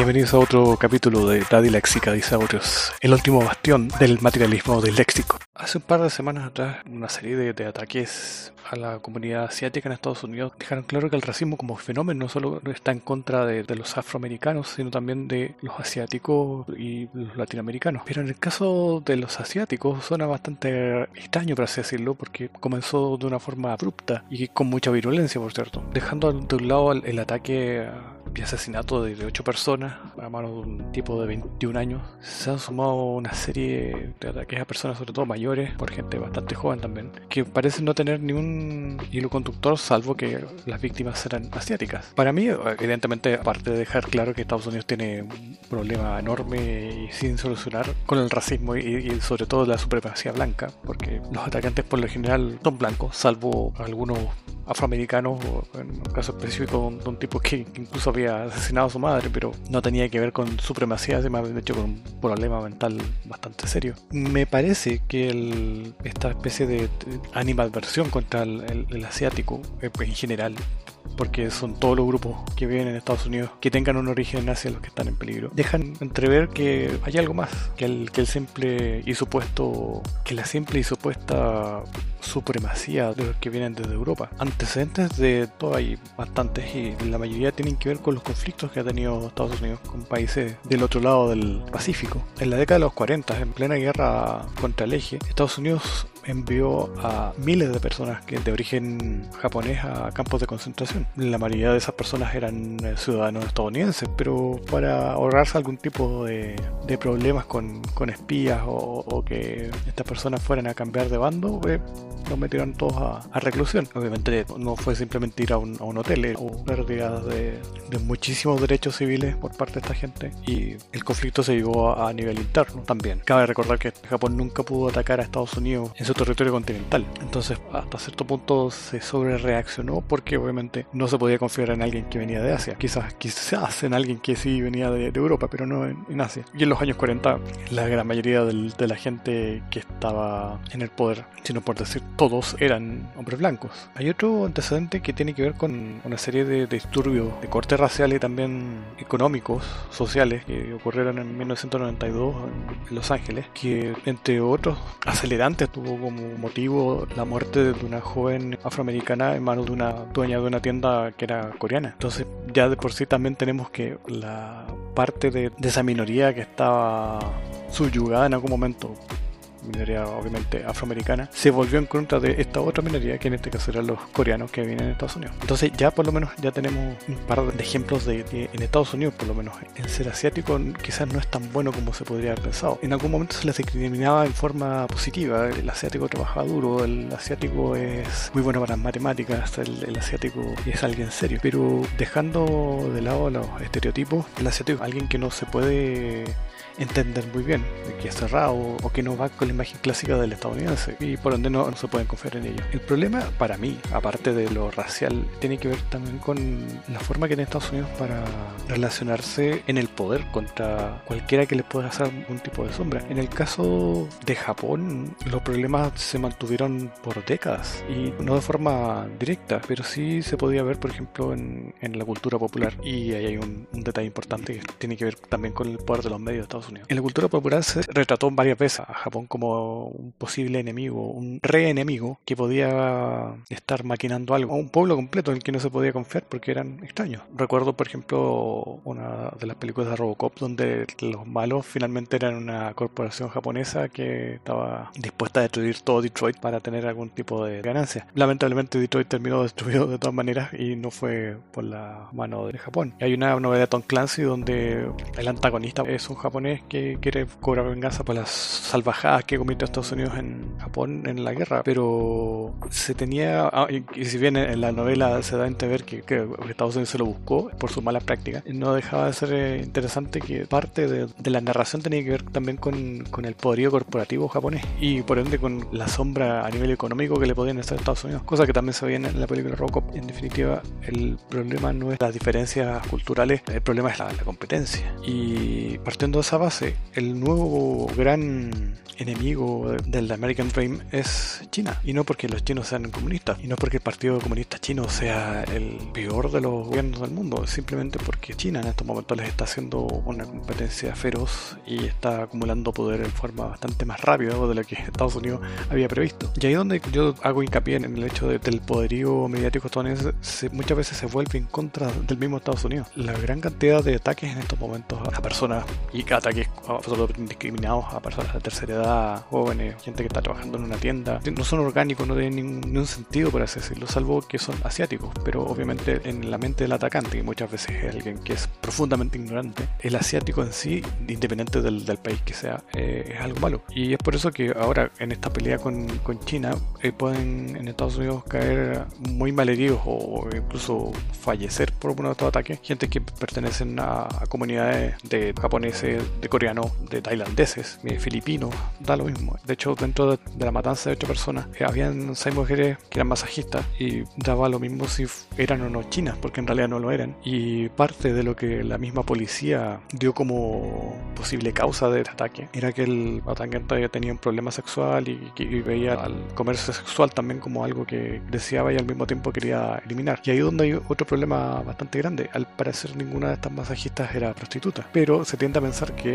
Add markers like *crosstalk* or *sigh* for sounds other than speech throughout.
Bienvenidos a otro capítulo de La Diléxica Disaurios, el último bastión del materialismo del léxico. Hace un par de semanas atrás, una serie de, ataques a la comunidad asiática en Estados Unidos dejaron claro que el racismo como fenómeno no solo está en contra de, los afroamericanos, sino también de los asiáticos y los latinoamericanos. Pero en el caso de los asiáticos suena bastante extraño, por así decirlo, porque comenzó de una forma abrupta y con mucha virulencia, por cierto, dejando de un lado el, el ataque y asesinato de 8 personas a manos de un tipo de 21 años. Se han sumado una serie de ataques a personas, sobre todo mayores, por gente bastante joven también, que parecen no tener ningún hilo conductor salvo que las víctimas eran asiáticas. Para mí, evidentemente, aparte de dejar claro que Estados Unidos tiene un problema enorme y sin solucionar con el racismo y, sobre todo la supremacía blanca, porque los atacantes por lo general son blancos, salvo algunos afroamericanos, en un caso específico de un, tipo que incluso había asesinado a su madre, pero no tenía que ver con supremacía, sino de hecho con un problema mental bastante serio. Me parece que esta especie de animadversión contra el, asiático, eh, en general, porque son todos los grupos que viven en Estados Unidos que tengan un origen hacia los que están en peligro. Dejan entrever que hay algo más que el, que el simple y supuesto, que la simple y supuesta supremacía de los que vienen desde Europa. Antecedentes de todo hay bastantes y la mayoría tienen que ver con los conflictos que ha tenido Estados Unidos con países del otro lado del Pacífico. En la década de los 40, en plena guerra contra el eje, Estados Unidos envió a miles de personas de origen japonés a campos de concentración. La mayoría de esas personas eran eh, ciudadanos estadounidenses, pero para ahorrarse algún tipo de, problemas con, espías o, que estas personas fueran a cambiar de bando, eh, los metieron todos a, reclusión. Obviamente no fue simplemente ir a un, hotel, eh, hubo pérdidas de, muchísimos derechos civiles por parte de esta gente y el conflicto se llevó a, nivel interno también. Cabe recordar que Japón nunca pudo atacar a Estados Unidos en su territorio continental. Entonces hasta cierto punto se sobre reaccionó porque obviamente no se podía confiar en alguien que venía de Asia. Quizás, quizás en alguien que sí venía de, Europa, pero no en, Asia. Y en los años 40 la gran mayoría de la gente que estaba en el poder, sino por decir todos eran hombres blancos. Hay otro antecedente que tiene que ver con una serie de, disturbios de corte racial y también económicos, sociales, que ocurrieron en 1992 en Los Ángeles, que entre otros acelerantes tuvo como motivo la muerte de una joven afroamericana en manos de una dueña de una tienda que era coreana. Entonces ya de por sí también tenemos que la parte de, esa minoría que estaba subyugada en algún momento minoría obviamente afroamericana, se volvió en contra de esta otra minoría, que en este caso eran los coreanos que vienen en Estados Unidos. Entonces ya por lo menos ya tenemos un par de ejemplos de que en Estados Unidos por lo menos el ser asiático quizás no es tan bueno como se podría haber pensado. En algún momento se les discriminaba en forma positiva, el asiático trabaja duro, el asiático es muy bueno para las matemáticas, el, el asiático es alguien serio, pero dejando de lado los estereotipos, el asiático es alguien que no se puede entender muy bien, que es cerrado o que no va con la imagen clásica del estadounidense y por ende no, se pueden confiar en ello. El problema para mí, aparte de lo racial, tiene que ver también con la forma que tiene Estados Unidos para relacionarse en el poder contra cualquiera que le pueda hacer algún tipo de sombra. En el caso de Japón, los problemas se mantuvieron por décadas y no de forma directa, pero sí se podía ver, por ejemplo, en, la cultura popular. Y ahí hay un detalle importante que tiene que ver también con el poder de los medios de Estados Unidos en la cultura popular se retrató varias veces a Japón como un posible enemigo, un re-enemigo que podía estar maquinando algo, un pueblo completo en el que no se podía confiar porque eran extraños. Recuerdo, por ejemplo, una de las películas de Robocop donde los malos finalmente eran una corporación japonesa que estaba dispuesta a destruir todo Detroit para tener algún tipo de ganancia. Lamentablemente Detroit terminó destruido de todas maneras y no fue por la mano de Japón. Hay una novela de Tom Clancy donde el antagonista es un japonés que quiere cobrar venganza por las salvajadas que cometió Estados Unidos en Japón en la guerra, pero se tenía, ah, y si bien en la novela se da a entender que, Estados Unidos se lo buscó por su mala práctica, no dejaba de ser eh, interesante que parte de, la narración tenía que ver también con, con, el poderío corporativo japonés y por ende con la sombra a nivel económico que le podían hacer a Estados Unidos, cosa que también se veía en la película Robocop. En definitiva, el problema no es las diferencias culturales, el problema es la, la competencia. Y partiendo de esa base, el nuevo gran enemigo del American Dream es China. Y no porque los chinos sean comunistas, y no porque el Partido Comunista Chino sea el peor de los gobiernos del mundo, simplemente porque China en estos momentos les está haciendo una competencia feroz y está acumulando poder en forma bastante más rápida de lo que Estados Unidos había previsto. Y ahí donde yo hago hincapié en el hecho de, del poderío mediático estadounidense, muchas veces se vuelve en contra del mismo Estados Unidos. La gran cantidad de ataques en estos momentos a personas y ataques absolutamente indiscriminados a personas de tercera edad, jóvenes, gente que está trabajando en una tienda, no son orgánicos, no tienen ningún sentido, por así decirlo, salvo que son asiáticos. Pero obviamente en la mente del atacante, y muchas veces es alguien que es profundamente ignorante, el asiático en sí, independiente del, país que sea, eh, es algo malo. Y es por eso que ahora en esta pelea con, con China eh, pueden en Estados Unidos caer muy malheridos o incluso fallecer por uno de estos ataques. Gente que pertenecen a, comunidades de japoneses, de coreanos, de tailandeses, de filipinos, da lo mismo. De hecho, dentro de, la matanza de ocho personas, eh, habían seis mujeres que eran masajistas y daba lo mismo si eran o no chinas, porque en realidad no lo eran. Y parte de lo que la misma policía dio como posible causa del ataque era que el atacante tenía un problema sexual y, y veía al comercio sexual también como algo que deseaba y al mismo tiempo quería eliminar. Y ahí donde hay otro problema bastante grande. Al parecer ninguna de estas masajistas era prostituta, pero se tiende a pensar que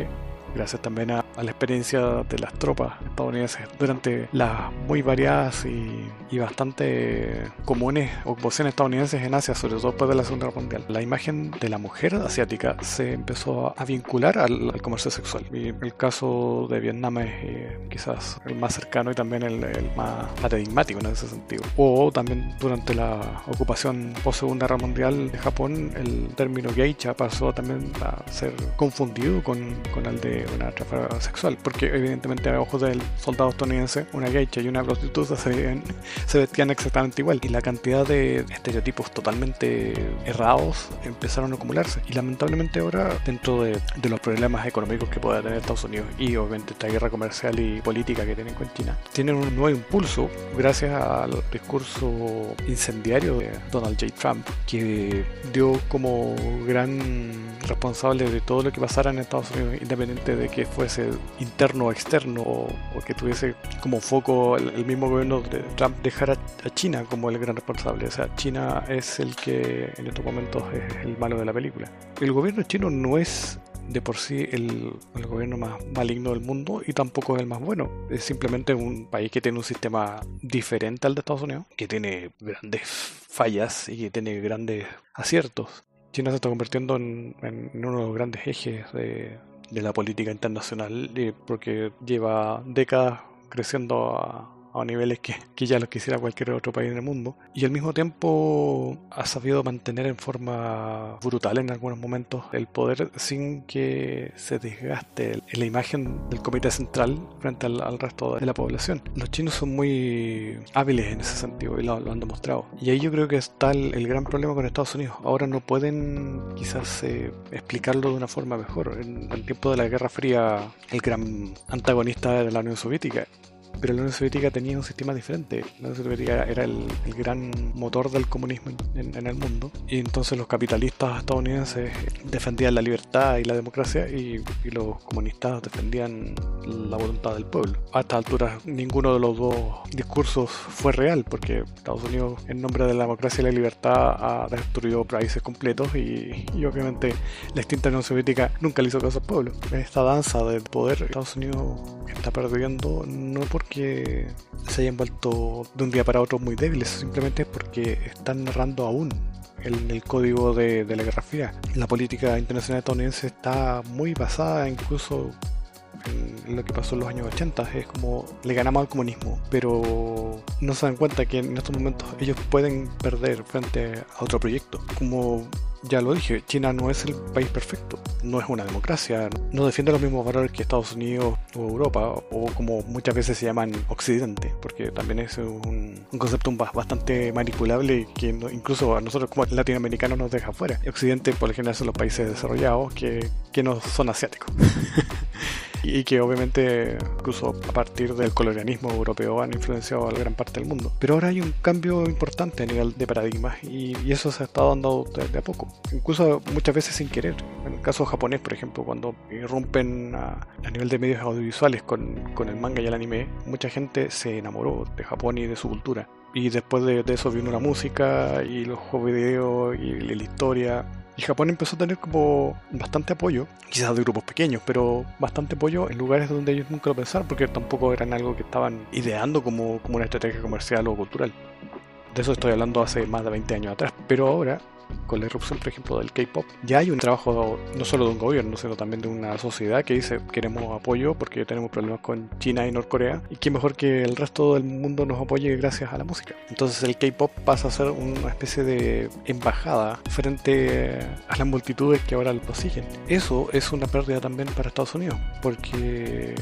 gracias también a, la experiencia de las tropas estadounidenses durante las muy variadas y, bastante comunes ocupaciones estadounidenses en Asia, sobre todo después de la Segunda Guerra Mundial. La imagen de la mujer asiática se empezó a vincular al, comercio sexual. Y el caso de Vietnam es eh, quizás el más cercano y también el, más paradigmático en ese sentido. O también durante la ocupación post Segunda Guerra Mundial de Japón, el término geisha pasó también a ser confundido con, con el de una tráfico sexual, porque evidentemente a ojos del soldado estadounidense, una geisha y una prostituta se, se vestían exactamente igual, y la cantidad de estereotipos totalmente errados empezaron a acumularse. Y lamentablemente ahora, dentro de, de los problemas económicos que pueda tener Estados Unidos y obviamente esta guerra comercial y política que tienen con China, tienen un nuevo impulso gracias al discurso incendiario de Donald J. Trump, que dio como gran responsable de todo lo que pasara en Estados Unidos, independiente de que fuese interno o externo, o, que tuviese como foco el, mismo gobierno de Trump dejar a, China como el gran responsable. O sea, China es el que en estos momentos es el malo de la película. El gobierno chino no es de por sí el, el, gobierno más maligno del mundo y tampoco es el más bueno. Es simplemente un país que tiene un sistema diferente al de Estados Unidos, que tiene grandes fallas y que tiene grandes aciertos. China se está convirtiendo en, uno de los grandes ejes de, la política internacional eh, porque lleva décadas creciendo a, a niveles que, que, ya los quisiera cualquier otro país en el mundo. Y al mismo tiempo ha sabido mantener en forma brutal en algunos momentos el poder sin que se desgaste la imagen del comité central frente al, resto de la población. Los chinos son muy hábiles en ese sentido y lo, han demostrado. Y ahí yo creo que está el, gran problema con Estados Unidos. Ahora no pueden quizás eh, explicarlo de una forma mejor. En el tiempo de la Guerra Fría, el gran antagonista era la Unión Soviética pero la Unión Soviética tenía un sistema diferente. La Unión Soviética era el, gran motor del comunismo en, el mundo y entonces los capitalistas estadounidenses defendían la libertad y la democracia y, los comunistas defendían la voluntad del pueblo. A esta altura ninguno de los dos discursos fue real porque Estados Unidos en nombre de la democracia y la libertad ha destruido países completos y, y obviamente la extinta Unión Soviética nunca le hizo caso al pueblo. Esta danza del poder Estados Unidos está perdiendo no por porque se hayan vuelto de un día para otro muy débiles, simplemente porque están narrando aún el, el código de, de, la Guerra Fría. La política internacional estadounidense está muy basada incluso lo que pasó en los años 80. Es como le ganamos al comunismo, pero no se dan cuenta que en estos momentos ellos pueden perder frente a otro proyecto. Como ya lo dije, China no es el país perfecto, no es una democracia, no defiende los mismos valores que Estados Unidos o Europa, o como muchas veces se llaman Occidente, porque también es un, concepto bastante manipulable que incluso a nosotros como latinoamericanos nos deja fuera. Occidente por lo general son los países desarrollados que, que no son asiáticos. *laughs* y que obviamente incluso a partir del colonialismo europeo han influenciado a la gran parte del mundo. Pero ahora hay un cambio importante a nivel de paradigmas y, eso se ha estado dando de, a poco, incluso muchas veces sin querer. En el caso japonés, por ejemplo, cuando irrumpen a, nivel de medios audiovisuales con, con el manga y el anime, mucha gente se enamoró de Japón y de su cultura. Y después de, eso vino la música y los juegos video y la historia y Japón empezó a tener como bastante apoyo, quizás de grupos pequeños, pero bastante apoyo en lugares donde ellos nunca lo pensaron, porque tampoco eran algo que estaban ideando como, como una estrategia comercial o cultural. De eso estoy hablando hace más de 20 años atrás, pero ahora con la irrupción, por ejemplo, del K-pop, ya hay un trabajo no solo de un gobierno, sino también de una sociedad que dice queremos apoyo porque tenemos problemas con China y Norcorea y qué mejor que el resto del mundo nos apoye gracias a la música. Entonces el K-pop pasa a ser una especie de embajada frente a las multitudes que ahora lo siguen. Eso es una pérdida también para Estados Unidos porque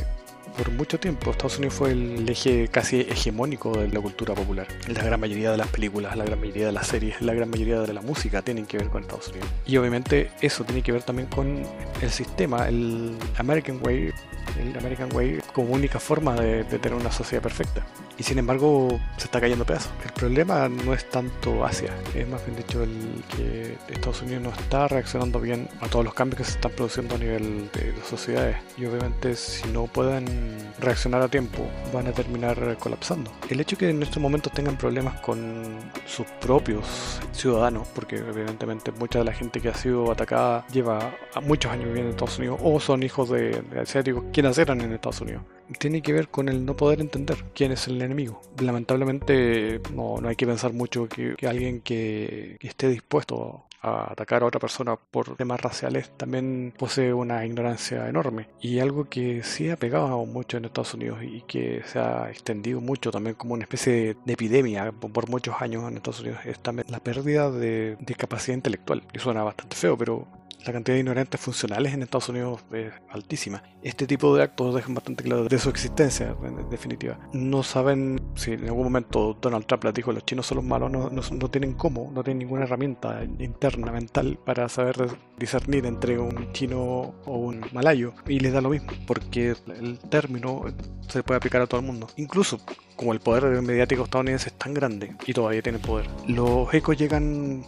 por mucho tiempo Estados Unidos fue el eje casi hegemónico de la cultura popular. La gran mayoría de las películas, la gran mayoría de las series, la gran mayoría de la música tienen que ver con Estados Unidos. Y obviamente eso tiene que ver también con el sistema, el American Way, el American Way como única forma de, tener una sociedad perfecta. Y sin embargo se está cayendo pedazos. El problema no es tanto Asia, es más bien dicho el que Estados Unidos no está reaccionando bien a todos los cambios que se están produciendo a nivel de las sociedades. Y obviamente si no pueden reaccionar a tiempo van a terminar colapsando. El hecho que en estos momentos tengan problemas con sus propios ciudadanos, porque evidentemente mucha de la gente que ha sido atacada lleva muchos años viviendo en Estados Unidos o son hijos de, de asiáticos que nacieron en Estados Unidos tiene que ver con el no poder entender quién es el enemigo. Lamentablemente no, no hay que pensar mucho que, alguien que, que, esté dispuesto a atacar a otra persona por temas raciales también posee una ignorancia enorme. Y algo que sí ha pegado mucho en Estados Unidos y que se ha extendido mucho también como una especie de epidemia por muchos años en Estados Unidos es también la pérdida de, de capacidad intelectual. Y suena bastante feo, pero la cantidad de ignorantes funcionales en Estados Unidos es altísima. Este tipo de actos dejan bastante claro de su existencia, en definitiva. No saben si en algún momento Donald Trump les dijo los chinos son los malos, no, no, tienen cómo, no tienen ninguna herramienta interna, mental, para saber discernir entre un chino o un malayo. Y les da lo mismo, porque el término se puede aplicar a todo el mundo. Incluso como el poder mediático estadounidense es tan grande y todavía tiene poder, los ecos llegan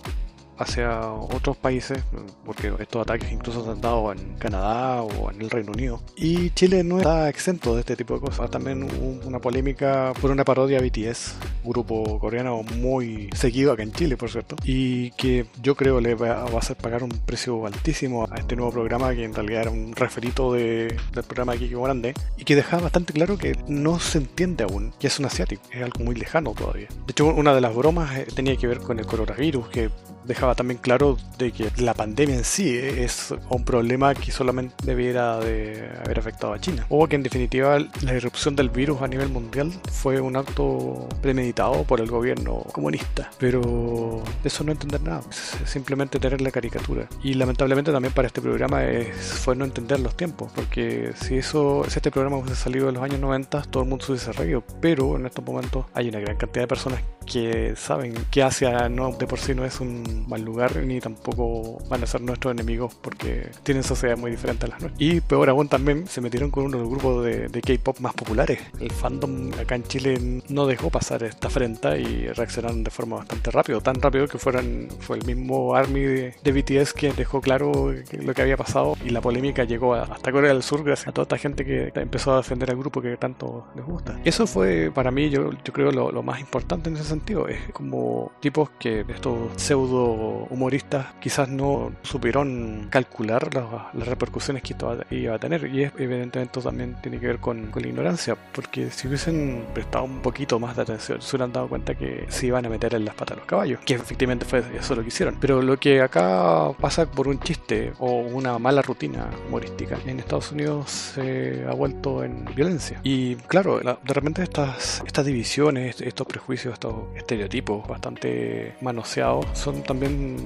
hacia otros países, porque estos ataques incluso se han dado en Canadá o en el Reino Unido. Y Chile no está exento de este tipo de cosas. También hubo una polémica por una parodia BTS, grupo coreano muy seguido acá en Chile, por cierto, y que yo creo le va a hacer pagar un precio altísimo a este nuevo programa, que en realidad era un referito de, del programa de Kiko Grande, y que dejaba bastante claro que no se entiende aún que es un asiático, es algo muy lejano todavía. De hecho, una de las bromas eh, tenía que ver con el coronavirus, que dejaba también claro de que la pandemia en sí es un problema que solamente debiera de haber afectado a China. O que en definitiva la irrupción del virus a nivel mundial fue un acto premeditado por el gobierno comunista. Pero eso no entender nada, es simplemente tener la caricatura. Y lamentablemente también para este programa es, fue no entender los tiempos, porque si eso, si este programa hubiese salido en los años 90, todo el mundo se hubiese reído. Pero en estos momentos hay una gran cantidad de personas que saben que Asia no, de por sí no es un mal lugar ni tampoco van a ser nuestros enemigos porque tienen sociedades muy diferentes a las nuestras. Y peor aún también se metieron con uno de los grupos de, K-pop más populares. El fandom acá en Chile no dejó pasar esta afrenta y reaccionaron de forma bastante rápido, tan rápido que fueran, fue el mismo Army de, BTS que dejó claro lo que había pasado y la polémica llegó hasta Corea del Sur gracias a toda esta gente que empezó a defender al grupo que tanto les gusta. Eso fue para mí, yo, yo creo, lo, lo más importante en ese sentido. Es como tipos que estos pseudo humoristas quizás no supieron calcular las, repercusiones que esto iba a tener. Y evidentemente también tiene que ver con, la ignorancia, porque si hubiesen prestado un poquito más de atención, se hubieran dado cuenta que se iban a meter en las patas los caballos, que efectivamente fue eso lo que hicieron. Pero lo que acá pasa por un chiste o una mala rutina humorística, en Estados Unidos se ha vuelto en violencia. Y claro, de repente estas, estas divisiones, estos prejuicios, estos estereotipos bastante manoseados son también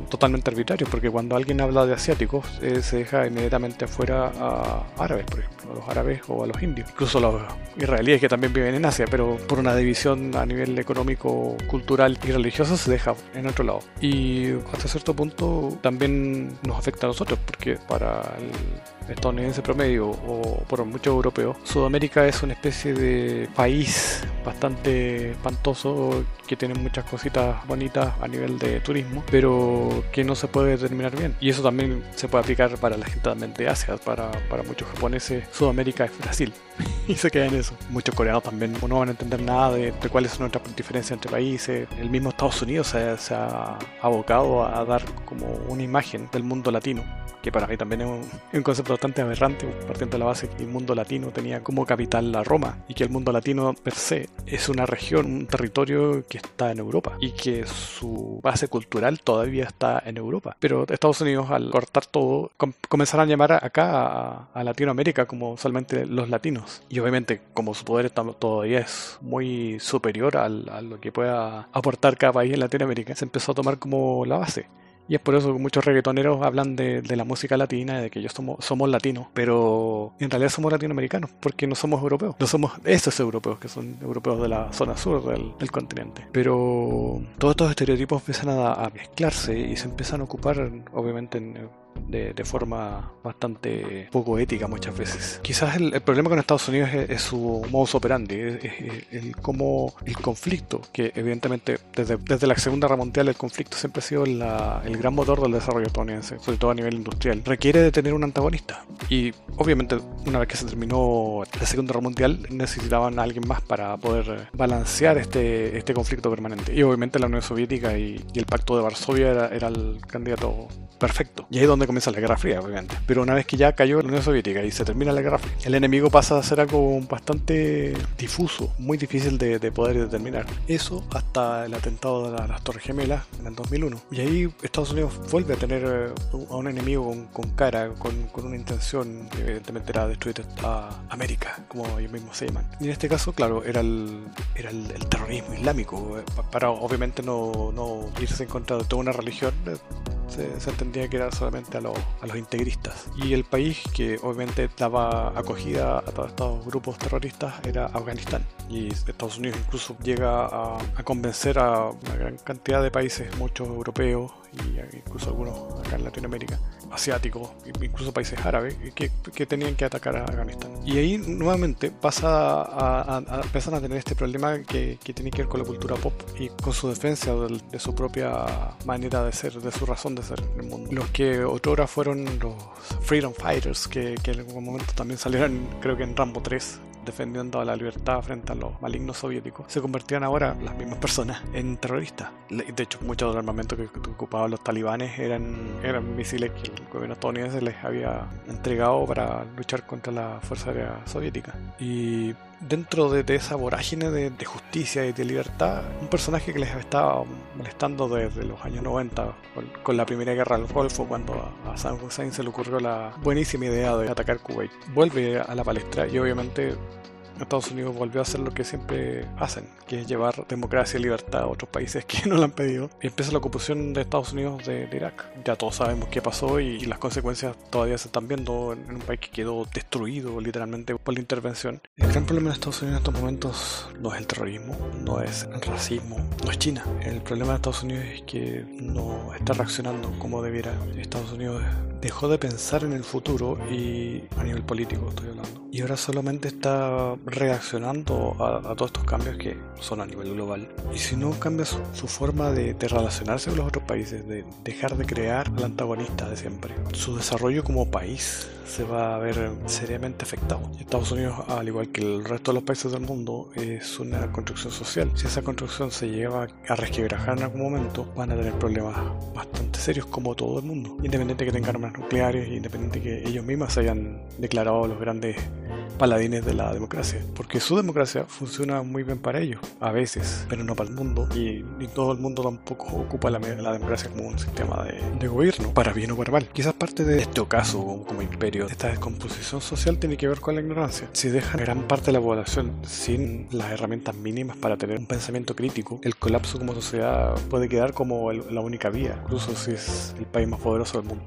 totalmente arbitrarios, porque cuando alguien habla de asiáticos eh, se deja inmediatamente afuera a árabes, por ejemplo, a los árabes o a los indios, incluso a los israelíes que también viven en Asia, pero por una división a nivel económico, cultural y religioso se deja en otro lado. Y hasta cierto punto también nos afecta a nosotros, porque para el estadounidense promedio o por muchos europeos, Sudamérica es una especie de país bastante espantoso que tiene muchas cositas bonitas a nivel de turismo, pero que no se puede determinar bien. Y eso también se puede aplicar para la gente también de Asia, para, para muchos japoneses, Sudamérica es Brasil. *laughs* y se queda en eso. Muchos coreanos también no van a entender nada de, cuáles son nuestras diferencias entre países. El mismo Estados Unidos se, se ha abocado a dar como una imagen del mundo latino que para mí también es un, concepto bastante aberrante, partiendo de la base que el mundo latino tenía como capital la Roma y que el mundo latino per se es una región, un territorio que está en Europa y que su base cultural todavía está en Europa. Pero Estados Unidos al cortar todo comenzaron a llamar acá a, Latinoamérica como solamente los latinos y obviamente como su poder todavía es muy superior a lo que pueda aportar cada país en Latinoamérica, se empezó a tomar como la base. Y es por eso que muchos reggaetoneros hablan de, la música latina, de que ellos somos, somos latinos, pero en realidad somos latinoamericanos, porque no somos europeos. No somos esos europeos, que son europeos de la zona sur del, continente. Pero todos estos estereotipos empiezan a, mezclarse y se empiezan a ocupar, obviamente, en de, forma bastante poco ética muchas veces. Quizás el, problema con Estados Unidos es, su modus operandi, es, el, cómo el conflicto, que evidentemente desde, desde, la Segunda Guerra Mundial el conflicto siempre ha sido el gran motor del desarrollo estadounidense, sobre todo a nivel industrial, requiere de tener un antagonista. Y obviamente una vez que se terminó la Segunda Guerra Mundial necesitaban a alguien más para poder balancear este, este conflicto permanente. Y obviamente la Unión Soviética y, el Pacto de Varsovia era, era el candidato perfecto. Y ahí es donde comienza la Guerra Fría, obviamente. Pero una vez que ya cayó la Unión Soviética y se termina la Guerra Fría, el enemigo pasa a ser algo bastante difuso, muy difícil de, poder determinar. Eso hasta el atentado de las Torres Gemelas en el 2001. Y ahí Estados Unidos vuelve a tener eh, a un enemigo con, cara, con, una intención, evidentemente era destruir a América, como ellos mismos se llaman. Y en este caso, claro, era el, era el, terrorismo islámico, eh, para obviamente no, no irse en contra de toda una religión eh, se, entendía que era solamente a, a, los integristas. Y el país que obviamente daba acogida a todos estos grupos terroristas era Afganistán. Y Estados Unidos incluso llega a, a convencer a una gran cantidad de países, muchos europeos, y incluso algunos acá en Latinoamérica, asiáticos, incluso países árabes, que, que tenían que atacar a Afganistán. Y ahí nuevamente pasa a, a tener este problema que, que, tiene que ver con la cultura pop y con su defensa de, su propia manera de ser, de su razón de ser en el mundo. Los que otrora fueron los Freedom Fighters, que, que en algún momento también salieron, creo que en Rambo 3, defendiendo la libertad frente a los malignos soviéticos, se convertían ahora las mismas personas en terroristas. De hecho, muchos del armamento que, ocupaban los talibanes eran, eran misiles que el gobierno estadounidense les había entregado para luchar contra la Fuerza Aérea Soviética. Y dentro de, esa vorágine de, justicia y de libertad, un personaje que les estaba molestando desde los años 90, con, la primera guerra del Golfo, cuando a, San Hussein se le ocurrió la buenísima idea de atacar Kuwait, vuelve a la palestra y obviamente Estados Unidos volvió a hacer lo que siempre hacen, que es llevar democracia y libertad a otros países *laughs* que no lo han pedido. Y empieza la ocupación de Estados Unidos de, Irak. Ya todos sabemos qué pasó y, las consecuencias todavía se están viendo en, un país que quedó destruido literalmente por la intervención. El gran problema de Estados Unidos en estos momentos no es el terrorismo, no es el racismo, no es China. El problema de Estados Unidos es que no está reaccionando como debiera. Estados Unidos dejó de pensar en el futuro y a nivel político estoy hablando. Y ahora solamente está reaccionando a, todos estos cambios que son a nivel global. Y si no cambia su, forma de, relacionarse con los otros países, de dejar de crear al antagonista de siempre, su desarrollo como país se va a ver seriamente afectado. Estados Unidos, al igual que el resto de los países del mundo, es una construcción social. Si esa construcción se lleva a resquebrajar en algún momento, van a tener problemas bastante serios como todo el mundo. Independiente que tengan armas nucleares, independiente que ellos mismos hayan declarado los grandes paladines de la democracia, porque su democracia funciona muy bien para ellos, a veces, pero no para el mundo, y ni todo el mundo tampoco ocupa la, la democracia como un sistema de, gobierno, para bien o para mal. Quizás parte de este ocaso como, como imperio, esta descomposición social tiene que ver con la ignorancia. Si dejan gran parte de la población sin las herramientas mínimas para tener un pensamiento crítico, el colapso como sociedad puede quedar como la única vía, incluso si es el país más poderoso del mundo.